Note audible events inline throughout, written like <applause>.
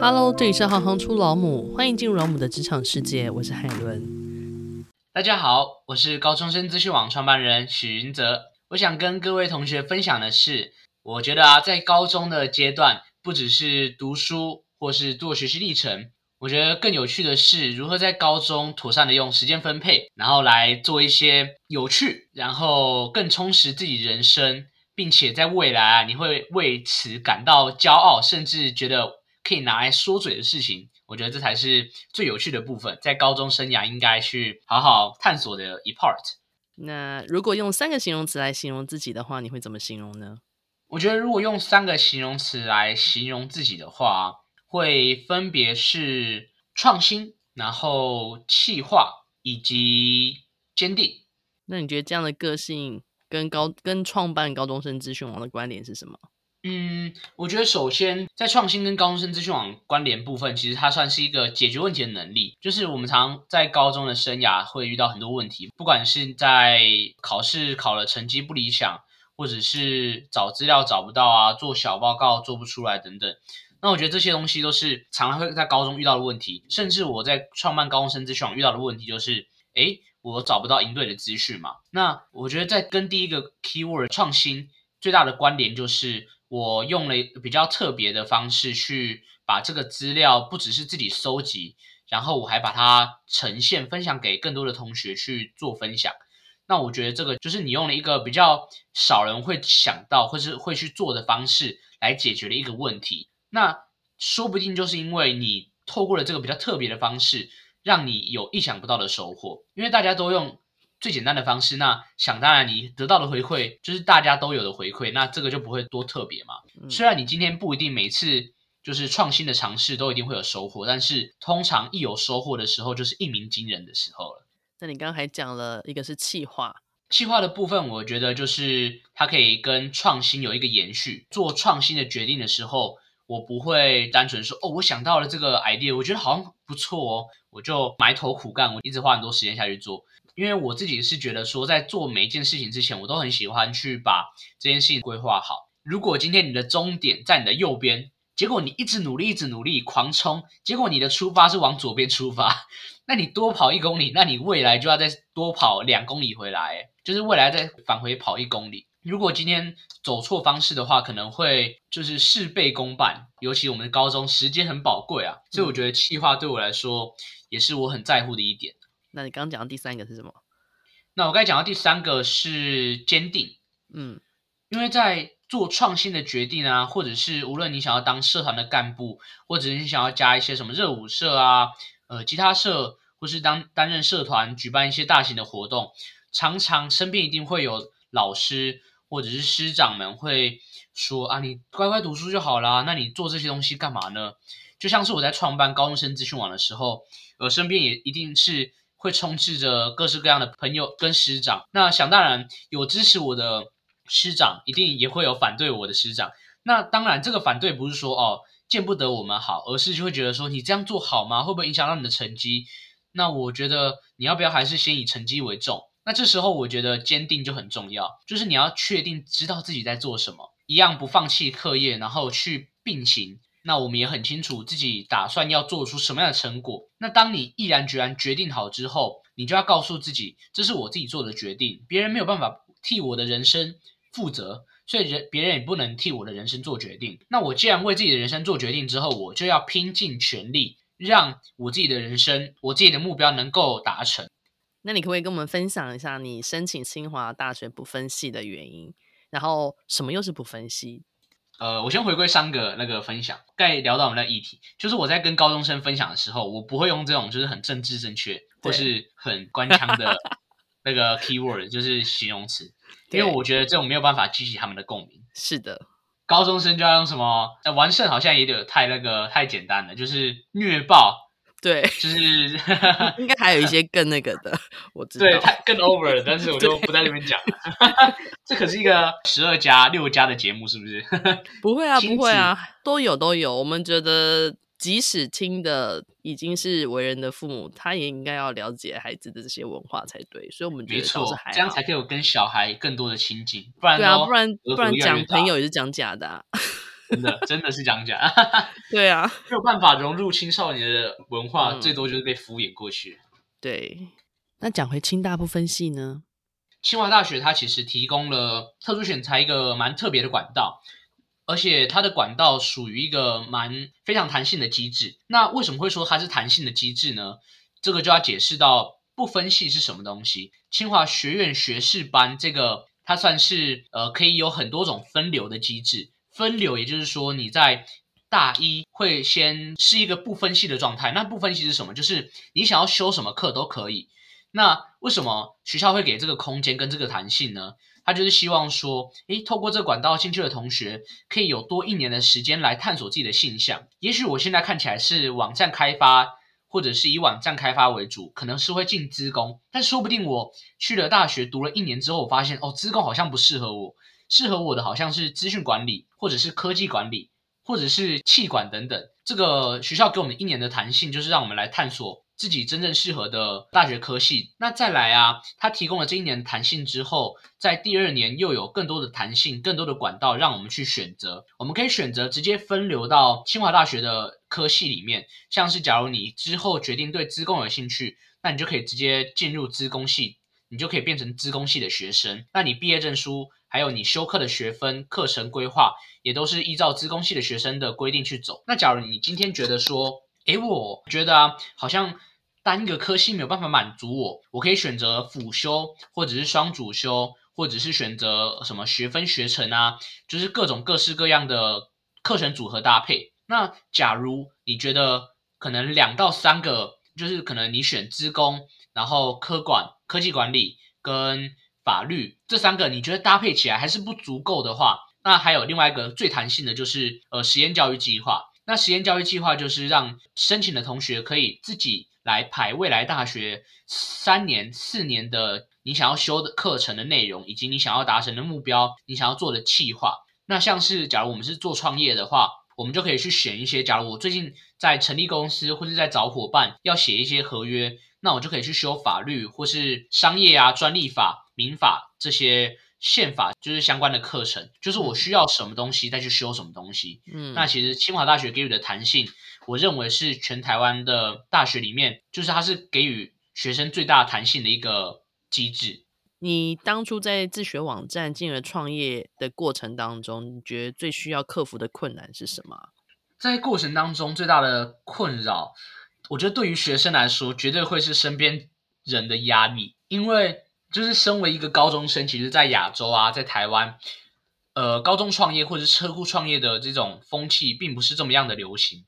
Hello，这里是行行出老母，欢迎进入老母的职场世界，我是海伦。大家好，我是高中生资讯网创办人许云泽。我想跟各位同学分享的是，我觉得啊，在高中的阶段，不只是读书或是做学习历程，我觉得更有趣的是如何在高中妥善的用时间分配，然后来做一些有趣，然后更充实自己人生，并且在未来啊，你会为此感到骄傲，甚至觉得。可以拿来说嘴的事情，我觉得这才是最有趣的部分，在高中生涯应该去好好探索的一 part。那如果用三个形容词来形容自己的话，你会怎么形容呢？我觉得如果用三个形容词来形容自己的话，会分别是创新、然后气化以及坚定。那你觉得这样的个性跟高跟创办高中生资讯网的关联是什么？嗯，我觉得首先在创新跟高中生资讯网关联部分，其实它算是一个解决问题的能力。就是我们常在高中的生涯会遇到很多问题，不管是在考试考了成绩不理想，或者是找资料找不到啊，做小报告做不出来等等。那我觉得这些东西都是常常会在高中遇到的问题。甚至我在创办高中生资讯网遇到的问题就是，诶，我找不到应对的资讯嘛。那我觉得在跟第一个 keyword 创新最大的关联就是。我用了比较特别的方式去把这个资料，不只是自己收集，然后我还把它呈现、分享给更多的同学去做分享。那我觉得这个就是你用了一个比较少人会想到或是会去做的方式来解决了一个问题。那说不定就是因为你透过了这个比较特别的方式，让你有意想不到的收获，因为大家都用。最简单的方式，那想当然，你得到的回馈就是大家都有的回馈，那这个就不会多特别嘛。嗯、虽然你今天不一定每次就是创新的尝试都一定会有收获，但是通常一有收获的时候，就是一鸣惊人的时候了。那你刚刚还讲了一个是企划，企划的部分，我觉得就是它可以跟创新有一个延续。做创新的决定的时候，我不会单纯说哦，我想到了这个 idea，我觉得好像不错哦，我就埋头苦干，我一直花很多时间下去做。因为我自己是觉得说，在做每一件事情之前，我都很喜欢去把这件事情规划好。如果今天你的终点在你的右边，结果你一直努力，一直努力，狂冲，结果你的出发是往左边出发，<laughs> 那你多跑一公里，那你未来就要再多跑两公里回来，就是未来再返回跑一公里。如果今天走错方式的话，可能会就是事倍功半。尤其我们的高中时间很宝贵啊，所以我觉得企划对我来说也是我很在乎的一点。那你刚刚讲的第三个是什么？那我刚才讲到第三个是坚定，嗯，因为在做创新的决定啊，或者是无论你想要当社团的干部，或者是你想要加一些什么热舞社啊、呃吉他社，或是当担任社团举办一些大型的活动，常常身边一定会有老师或者是师长们会说啊，你乖乖读书就好啦，那你做这些东西干嘛呢？就像是我在创办高中生资讯网的时候，呃身边也一定是。会充斥着各式各样的朋友跟师长，那想当然有支持我的师长，一定也会有反对我的师长。那当然，这个反对不是说哦见不得我们好，而是就会觉得说你这样做好吗？会不会影响到你的成绩？那我觉得你要不要还是先以成绩为重？那这时候我觉得坚定就很重要，就是你要确定知道自己在做什么，一样不放弃课业，然后去并行。那我们也很清楚自己打算要做出什么样的成果。那当你毅然决然决定好之后，你就要告诉自己，这是我自己做的决定，别人没有办法替我的人生负责，所以人别人也不能替我的人生做决定。那我既然为自己的人生做决定之后，我就要拼尽全力，让我自己的人生，我自己的目标能够达成。那你可不可以跟我们分享一下你申请清华大学不分系的原因？然后什么又是不分系？呃，我先回归三个那个分享，该聊到我们的议题，就是我在跟高中生分享的时候，我不会用这种就是很政治正确或是很官腔的 <laughs> 那个 keyword，就是形容词，因为我觉得这种没有办法激起他们的共鸣。是的，高中生就要用什么？呃，完胜好像也有太那个太简单了，就是虐爆。对，就是 <laughs> 应该还有一些更那个的，我知道。对，太更 over 了，但是我 <laughs> 就不在这边讲了。<laughs> 这可是一个十二加六加的节目，是不是？不会啊，不会啊，都有都有。我们觉得，即使听的已经是为人的父母，他也应该要了解孩子的这些文化才对。所以，我们觉得都是还，这样才可以有跟小孩更多的亲近。不然，对啊，不然不然讲朋友也是讲假的啊。真的真的是这样讲。<laughs> 对啊，没有办法融入青少年的文化，嗯、最多就是被敷衍过去。对，那讲回清大不分系呢？清华大学它其实提供了特殊选材一个蛮特别的管道，而且它的管道属于一个蛮非常弹性的机制。那为什么会说它是弹性的机制呢？这个就要解释到不分系是什么东西。清华学院学士班这个，它算是呃可以有很多种分流的机制。分流也就是说你在大一会先是一个不分系的状态。那不分系是什么？就是你想要修什么课都可以。那为什么学校会给这个空间跟这个弹性呢？他就是希望说，诶，透过这管道进去的同学，可以有多一年的时间来探索自己的性向。也许我现在看起来是网站开发，或者是以网站开发为主，可能是会进资工，但说不定我去了大学读了一年之后，我发现哦，资工好像不适合我，适合我的好像是资讯管理，或者是科技管理，或者是气管等等。这个学校给我们一年的弹性，就是让我们来探索。自己真正适合的大学科系，那再来啊，它提供了这一年的弹性之后，在第二年又有更多的弹性，更多的管道让我们去选择。我们可以选择直接分流到清华大学的科系里面，像是假如你之后决定对资工有兴趣，那你就可以直接进入资工系，你就可以变成资工系的学生。那你毕业证书还有你修课的学分、课程规划，也都是依照资工系的学生的规定去走。那假如你今天觉得说，诶，我觉得啊，好像单一个科系没有办法满足我，我可以选择辅修，或者是双主修，或者是选择什么学分学程啊，就是各种各式各样的课程组合搭配。那假如你觉得可能两到三个，就是可能你选资工，然后科管、科技管理跟法律这三个，你觉得搭配起来还是不足够的话，那还有另外一个最弹性的就是呃实验教育计划。那实验教育计划就是让申请的同学可以自己来排未来大学三年、四年的你想要修的课程的内容，以及你想要达成的目标，你想要做的计划。那像是假如我们是做创业的话，我们就可以去选一些。假如我最近在成立公司，或是在找伙伴，要写一些合约，那我就可以去修法律，或是商业啊、专利法、民法这些。宪法就是相关的课程，就是我需要什么东西再去修什么东西。嗯，那其实清华大学给予的弹性，我认为是全台湾的大学里面，就是它是给予学生最大弹性的一个机制。你当初在自学网站进而创业的过程当中，你觉得最需要克服的困难是什么？在过程当中最大的困扰，我觉得对于学生来说，绝对会是身边人的压力，因为。就是身为一个高中生，其实，在亚洲啊，在台湾，呃，高中创业或者是车库创业的这种风气，并不是这么样的流行。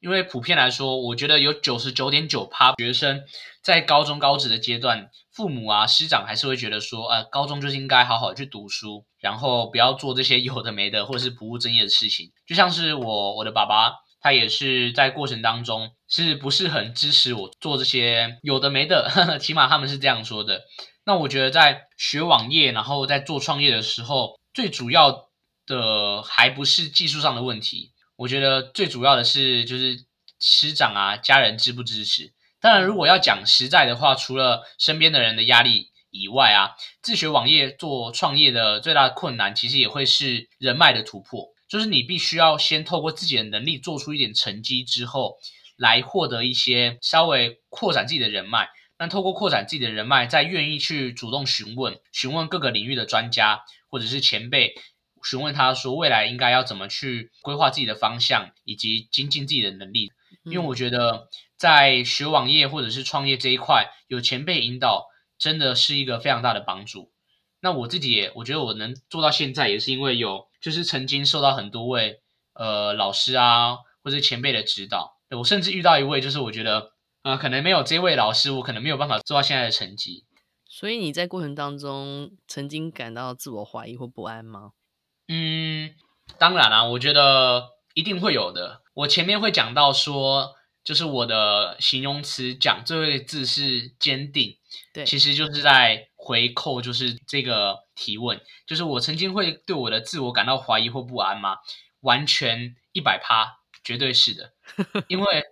因为普遍来说，我觉得有九十九点九趴学生在高中高职的阶段，父母啊、师长还是会觉得说，呃，高中就是应该好好去读书，然后不要做这些有的没的或者是不务正业的事情。就像是我，我的爸爸，他也是在过程当中，是不是很支持我做这些有的没的？呵呵，起码他们是这样说的。那我觉得在学网页，然后在做创业的时候，最主要的还不是技术上的问题。我觉得最主要的是就是师长啊、家人支不支持。当然，如果要讲实在的话，除了身边的人的压力以外啊，自学网页做创业的最大的困难，其实也会是人脉的突破。就是你必须要先透过自己的能力做出一点成绩之后，来获得一些稍微扩展自己的人脉。但透过扩展自己的人脉，再愿意去主动询问、询问各个领域的专家或者是前辈，询问他说未来应该要怎么去规划自己的方向，以及精进自己的能力。因为我觉得在学网页或者是创业这一块，有前辈引导，真的是一个非常大的帮助。那我自己也，我觉得我能做到现在，也是因为有就是曾经受到很多位呃老师啊或者前辈的指导。我甚至遇到一位，就是我觉得。呃，可能没有这位老师，我可能没有办法做到现在的成绩。所以你在过程当中曾经感到自我怀疑或不安吗？嗯，当然啦，我觉得一定会有的。我前面会讲到说，就是我的形容词讲最后一个字是坚定，对，其实就是在回扣，就是这个提问，就是我曾经会对我的自我感到怀疑或不安吗？完全一百趴，绝对是的，因为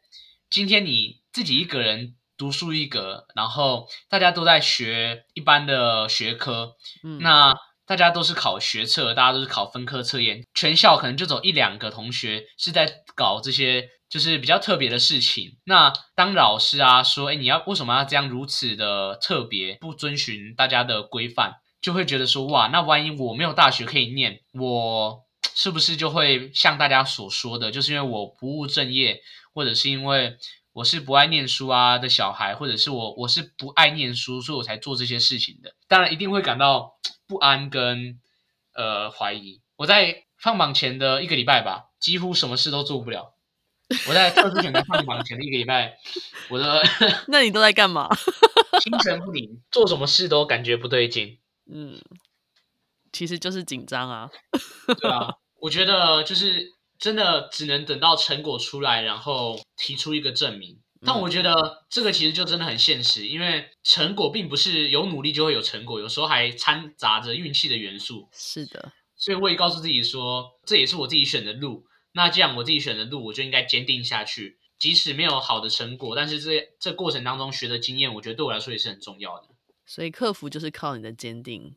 今天你。自己一个人独树一格，然后大家都在学一般的学科，嗯，那大大家都是考学测，大家都是考分科测验，全校可能就走一两个同学是在搞这些就是比较特别的事情。那当老师啊说，哎，你要为什么要这样如此的特别，不遵循大家的规范，就会觉得说，哇，那万一我没有大学可以念，我是不是就会像大家所说的，就是因为我不务正业，或者是因为我是不爱念书啊的小孩，或者是我我是不爱念书，所以我才做这些事情的。当然一定会感到不安跟呃怀疑。我在放榜前的一个礼拜吧，几乎什么事都做不了。我在特殊选才放榜前的一个礼拜，我的 <laughs> 那你都在干嘛？<laughs> 心神不宁，做什么事都感觉不对劲。嗯，其实就是紧张啊。对啊，我觉得就是。真的只能等到成果出来，然后提出一个证明。但我觉得这个其实就真的很现实，因为成果并不是有努力就会有成果，有时候还掺杂着运气的元素。是的，所以我也告诉自己说，这也是我自己选的路。那既然我自己选的路，我就应该坚定下去，即使没有好的成果，但是这这过程当中学的经验，我觉得对我来说也是很重要的。所以克服就是靠你的坚定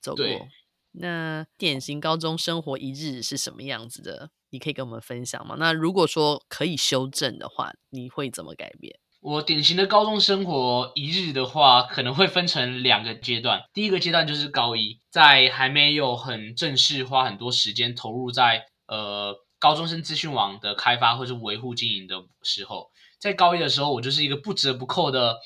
走过。对。那典型高中生活一日是什么样子的？你可以跟我们分享吗？那如果说可以修正的话，你会怎么改变？我典型的高中生活一日的话，可能会分成两个阶段。第一个阶段就是高一，在还没有很正式花很多时间投入在呃高中生资讯网的开发或是维护经营的时候，在高一的时候，我就是一个不折不扣的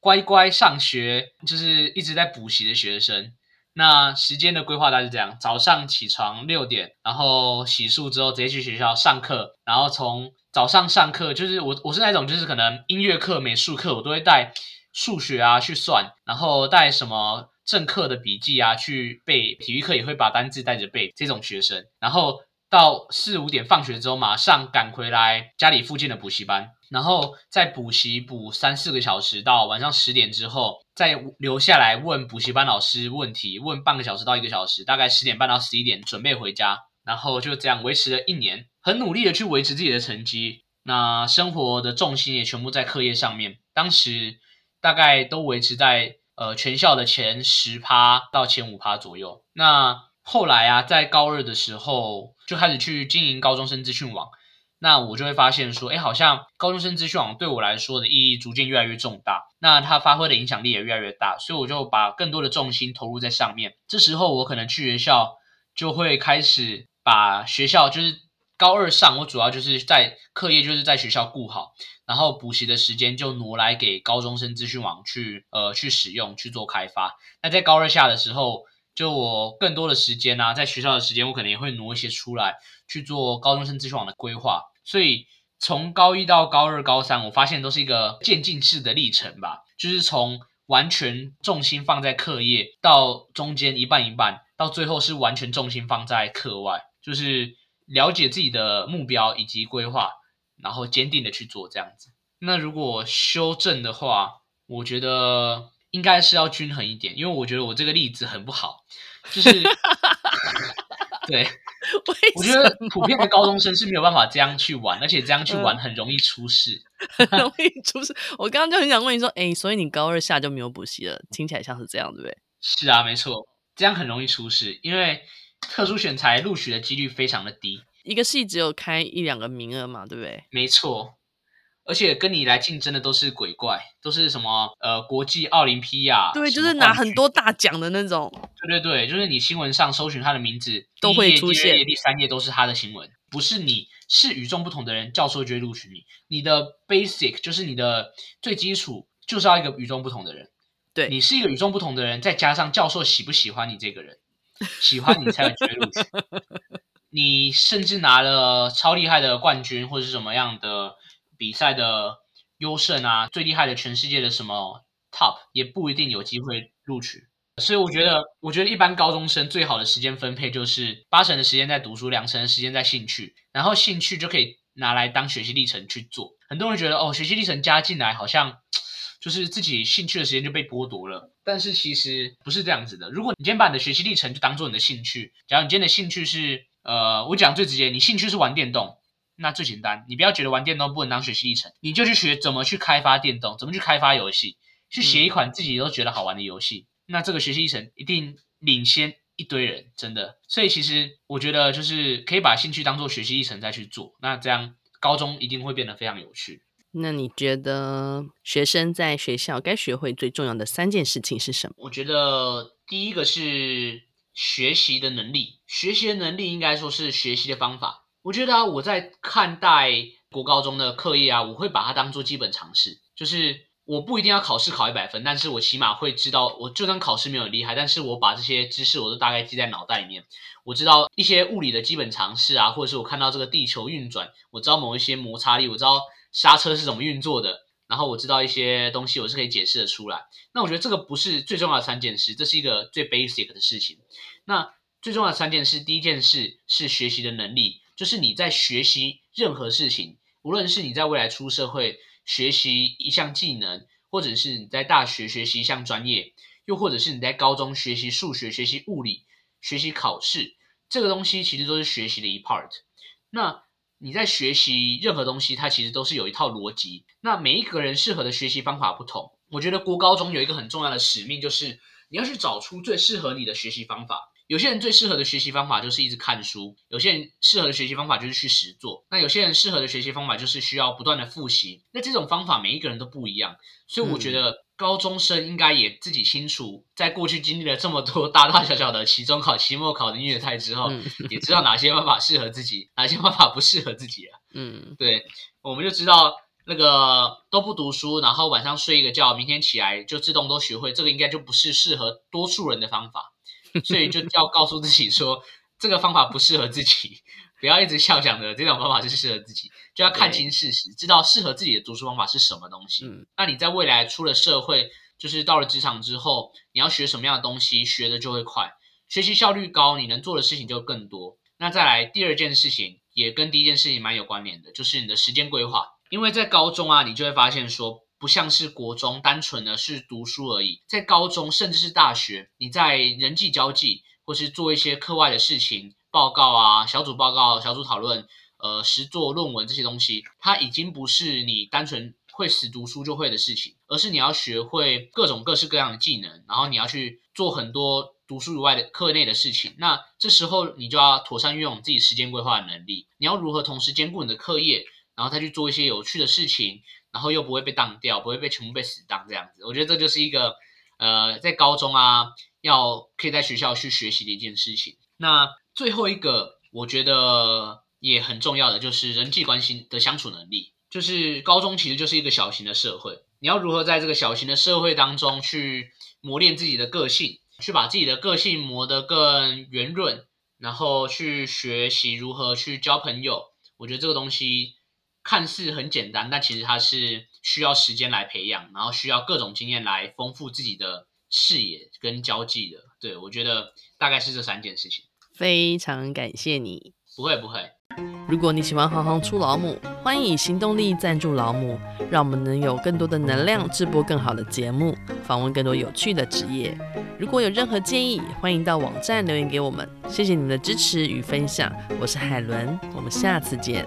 乖乖上学，就是一直在补习的学生。那时间的规划大概是这样：早上起床六点，然后洗漱之后直接去学校上课，然后从早上上课就是我我是那种就是可能音乐课、美术课我都会带数学啊去算，然后带什么正课的笔记啊去背，体育课也会把单字带着背这种学生，然后到四五点放学之后马上赶回来家里附近的补习班。然后再补习补三四个小时，到晚上十点之后，再留下来问补习班老师问题，问半个小时到一个小时，大概十点半到十一点准备回家，然后就这样维持了一年，很努力的去维持自己的成绩，那生活的重心也全部在课业上面，当时大概都维持在呃全校的前十趴到前五趴左右。那后来啊，在高二的时候就开始去经营高中生资讯网。那我就会发现说，哎，好像高中生资讯网对我来说的意义逐渐越来越重大，那它发挥的影响力也越来越大，所以我就把更多的重心投入在上面。这时候我可能去学校就会开始把学校就是高二上，我主要就是在课业就是在学校顾好，然后补习的时间就挪来给高中生资讯网去呃去使用去做开发。那在高二下的时候，就我更多的时间呢、啊，在学校的时间我可能也会挪一些出来去做高中生资讯网的规划。所以从高一到高二、高三，我发现都是一个渐进式的历程吧。就是从完全重心放在课业，到中间一半一半，到最后是完全重心放在课外，就是了解自己的目标以及规划，然后坚定的去做这样子。那如果修正的话，我觉得应该是要均衡一点，因为我觉得我这个例子很不好，就是。<laughs> 对，<laughs> 我觉得普遍的高中生是没有办法这样去玩，而且这样去玩很容易出事，<laughs> 很容易出事。我刚刚就很想问你说，哎，所以你高二下就没有补习了？听起来像是这样，对不对？是啊，没错，这样很容易出事，因为特殊选才录取的几率非常的低，一个系只有开一两个名额嘛，对不对？没错。而且跟你来竞争的都是鬼怪，都是什么呃国际奥林匹亚，对，就是拿很多大奖的那种。对对对，就是你新闻上搜寻他的名字，都会出现。第二页、第三页都是他的新闻，不是你是与众不同的人，教授就会录取你。你的 basic 就是你的最基础，就是要一个与众不同的人。对，你是一个与众不同的人，再加上教授喜不喜欢你这个人，喜欢你才有机会录取。<laughs> 你甚至拿了超厉害的冠军或者是什么样的。比赛的优胜啊，最厉害的全世界的什么 top 也不一定有机会录取，所以我觉得，我觉得一般高中生最好的时间分配就是八成的时间在读书，两成的时间在兴趣，然后兴趣就可以拿来当学习历程去做。很多人觉得哦，学习历程加进来好像就是自己兴趣的时间就被剥夺了，但是其实不是这样子的。如果你今天把你的学习历程就当做你的兴趣，假如你今天的兴趣是呃，我讲最直接，你兴趣是玩电动。那最简单，你不要觉得玩电动不能当学习历程，你就去学怎么去开发电动，怎么去开发游戏，去写一款自己都觉得好玩的游戏。嗯、那这个学习历程一定领先一一堆人，真的。所以其实我觉得就是可以把兴趣当做学习历程再去做，那这样高中一定会变得非常有趣。那你觉得学生在学校该学会最重要的三件事情是什么？我觉得第一个是学习的能力，学习的能力应该说是学习的方法。我觉得啊，我在看待国高中的课业啊，我会把它当做基本常识，就是我不一定要考试考一百分，但是我起码会知道，我就算考试没有厉害，但是我把这些知识我都大概记在脑袋里面。我知道一些物理的基本常识啊，或者是我看到这个地球运转，我知道某一些摩擦力，我知道。刹车是怎么运作的？然后我知道一些东西，我是可以解释的出来。那我觉得这个不是最重要的三件事，这是一个最 basic 的事情。那最重要的三件事，第一件事是学习的能力，就是你在学习任何事情，无论是你在未来出社会学习一项技能，或者是你在大学学习一项专业，又或者是你在高中学习数学、学习物理、学习考试，这个东西其实都是学习的一 part。那你在学习任何东西，它其实都是有一套逻辑。那每一个人适合的学习方法不同。我觉得国高中有一个很重要的使命，就是你要去找出最适合你的学习方法。有些人最适合的学习方法就是一直看书，有些人适合的学习方法就是去实做，那有些人适合的学习方法就是需要不断的复习。那这种方法每一个人都不一样，所以我觉得高中生应该也自己清楚，在过去经历了这么多大大小小的期中考、期末考的虐态之后，也知道哪些方法适合自己，哪些方法不适合自己了。嗯，对，我们就知道那个都不读书，然后晚上睡一个觉，明天起来就自动都学会，这个应该就不是适合多数人的方法。<laughs> 所以就要告诉自己说，这个方法不适合自己，不要一直笑想着这种方法是适合自己，就要看清事实，知道适合自己的读书方法是什么东西。嗯，那你在未来出了社会，就是到了职场之后，你要学什么样的东西，学的就会快，学习效率高，你能做的事情就更多。那再来第二件事情，也跟第一件事情蛮有关联的，就是你的时间规划。因为在高中啊，你就会发现说。不像是国中单纯的是读书而已，在高中甚至是大学，你在人际交际或是做一些课外的事情，报告啊、小组报告、小组讨论、呃、实作论文这些东西，它已经不是你单纯会死读书就会的事情，而是你要学会各种各式各样的技能，然后你要去做很多读书以外的课内的事情。那这时候你就要妥善运用自己时间规划的能力，你要如何同时兼顾你的课业，然后再去做一些有趣的事情。然后又不会被当掉，不会被全部被死当这样子，我觉得这就是一个呃，在高中啊，要可以在学校去学习的一件事情。那最后一个，我觉得也很重要的就是人际关系的相处能力。就是高中其实就是一个小型的社会，你要如何在这个小型的社会当中去磨练自己的个性，去把自己的个性磨得更圆润，然后去学习如何去交朋友。我觉得这个东西。看似很简单，但其实它是需要时间来培养，然后需要各种经验来丰富自己的视野跟交际的。对，我觉得大概是这三件事情。非常感谢你。不会不会。如果你喜欢行行出老母，欢迎以行动力赞助老母，让我们能有更多的能量制播更好的节目，访问更多有趣的职业。如果有任何建议，欢迎到网站留言给我们。谢谢你们的支持与分享。我是海伦，我们下次见。